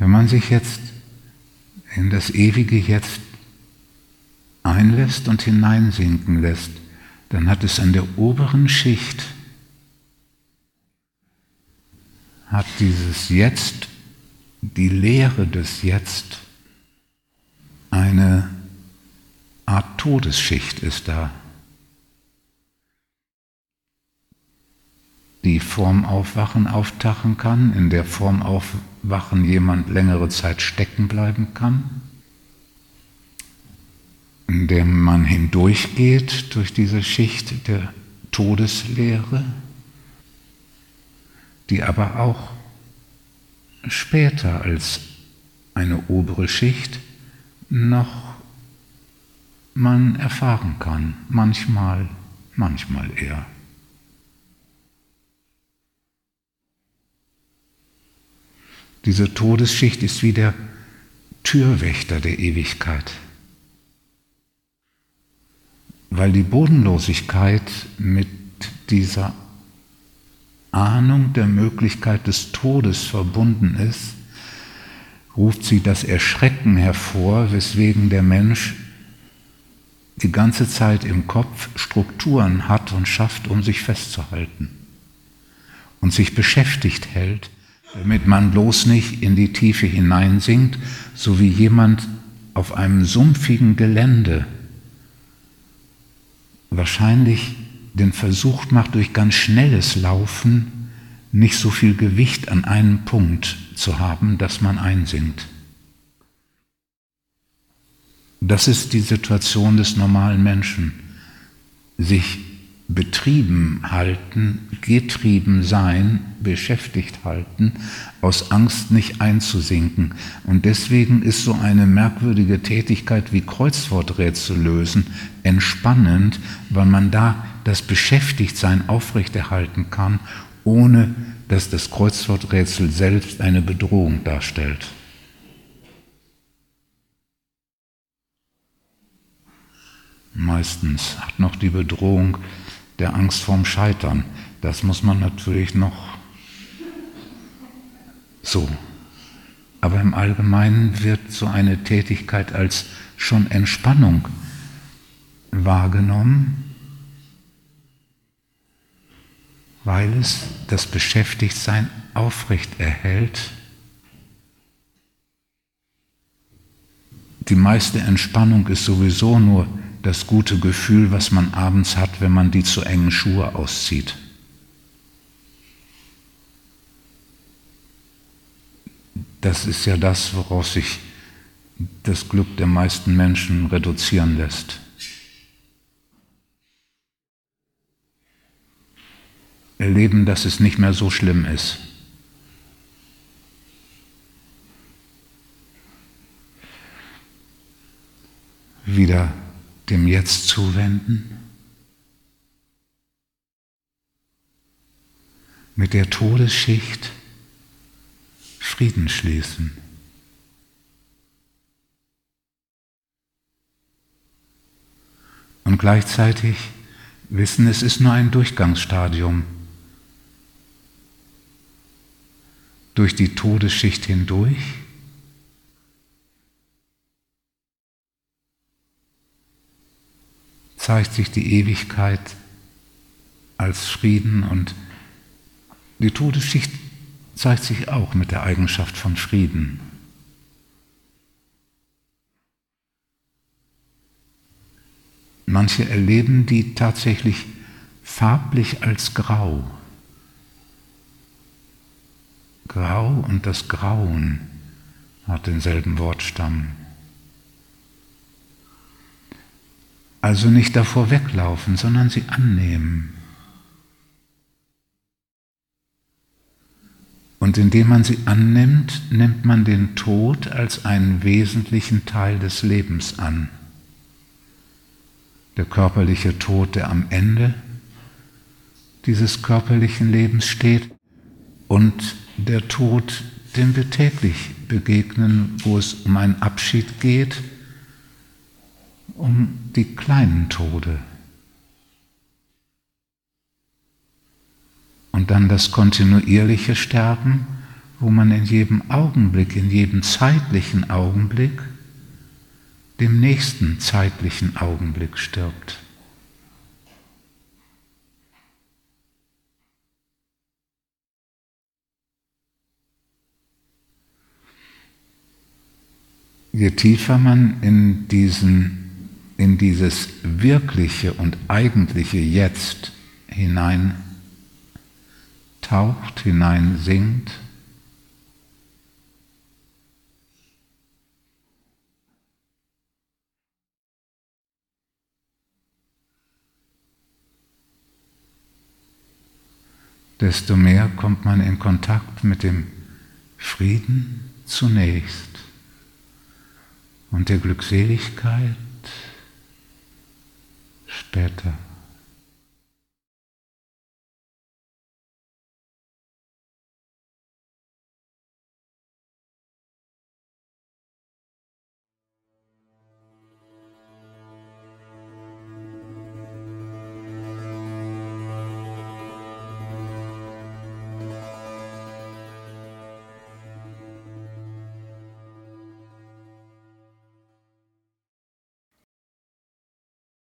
Wenn man sich jetzt in das ewige Jetzt einlässt und hineinsinken lässt, dann hat es an der oberen Schicht, hat dieses Jetzt, die Lehre des Jetzt, eine Art Todesschicht ist da. die vorm Aufwachen auftachen kann, in der vorm Aufwachen jemand längere Zeit stecken bleiben kann, in der man hindurchgeht durch diese Schicht der Todeslehre, die aber auch später als eine obere Schicht noch man erfahren kann, manchmal, manchmal eher. Diese Todesschicht ist wie der Türwächter der Ewigkeit. Weil die Bodenlosigkeit mit dieser Ahnung der Möglichkeit des Todes verbunden ist, ruft sie das Erschrecken hervor, weswegen der Mensch die ganze Zeit im Kopf Strukturen hat und schafft, um sich festzuhalten und sich beschäftigt hält damit man bloß nicht in die Tiefe hineinsinkt, so wie jemand auf einem sumpfigen Gelände wahrscheinlich den Versuch macht, durch ganz schnelles Laufen nicht so viel Gewicht an einem Punkt zu haben, dass man einsinkt. Das ist die Situation des normalen Menschen, sich betrieben halten, getrieben sein, beschäftigt halten, aus Angst nicht einzusinken. Und deswegen ist so eine merkwürdige Tätigkeit wie Kreuzworträtsel lösen entspannend, weil man da das Beschäftigtsein aufrechterhalten kann, ohne dass das Kreuzworträtsel selbst eine Bedrohung darstellt. Meistens hat noch die Bedrohung der Angst vorm Scheitern. Das muss man natürlich noch so. Aber im Allgemeinen wird so eine Tätigkeit als schon Entspannung wahrgenommen, weil es das Beschäftigtsein aufrecht erhält. Die meiste Entspannung ist sowieso nur das gute Gefühl, was man abends hat, wenn man die zu engen Schuhe auszieht. Das ist ja das, woraus sich das Glück der meisten Menschen reduzieren lässt. Erleben, dass es nicht mehr so schlimm ist. Wieder dem Jetzt zuwenden? Mit der Todesschicht Frieden schließen. Und gleichzeitig wissen, es ist nur ein Durchgangsstadium. Durch die Todesschicht hindurch zeigt sich die Ewigkeit als Frieden und die Todesschicht zeigt sich auch mit der Eigenschaft von Frieden. Manche erleben die tatsächlich farblich als grau. Grau und das Grauen hat denselben Wortstamm. Also nicht davor weglaufen, sondern sie annehmen. Und indem man sie annimmt, nimmt man den Tod als einen wesentlichen Teil des Lebens an. Der körperliche Tod, der am Ende dieses körperlichen Lebens steht und der Tod, dem wir täglich begegnen, wo es um einen Abschied geht, um die kleinen Tode. Und dann das kontinuierliche Sterben, wo man in jedem Augenblick, in jedem zeitlichen Augenblick, dem nächsten zeitlichen Augenblick stirbt. Je tiefer man in, diesen, in dieses wirkliche und eigentliche Jetzt hinein taucht, hinein singt, desto mehr kommt man in Kontakt mit dem Frieden zunächst und der Glückseligkeit später.